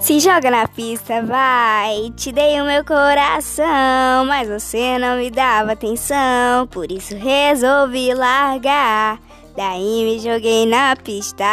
Se joga na pista, vai. Te dei o meu coração, mas você não me dava atenção. Por isso resolvi largar. Daí me joguei na pista.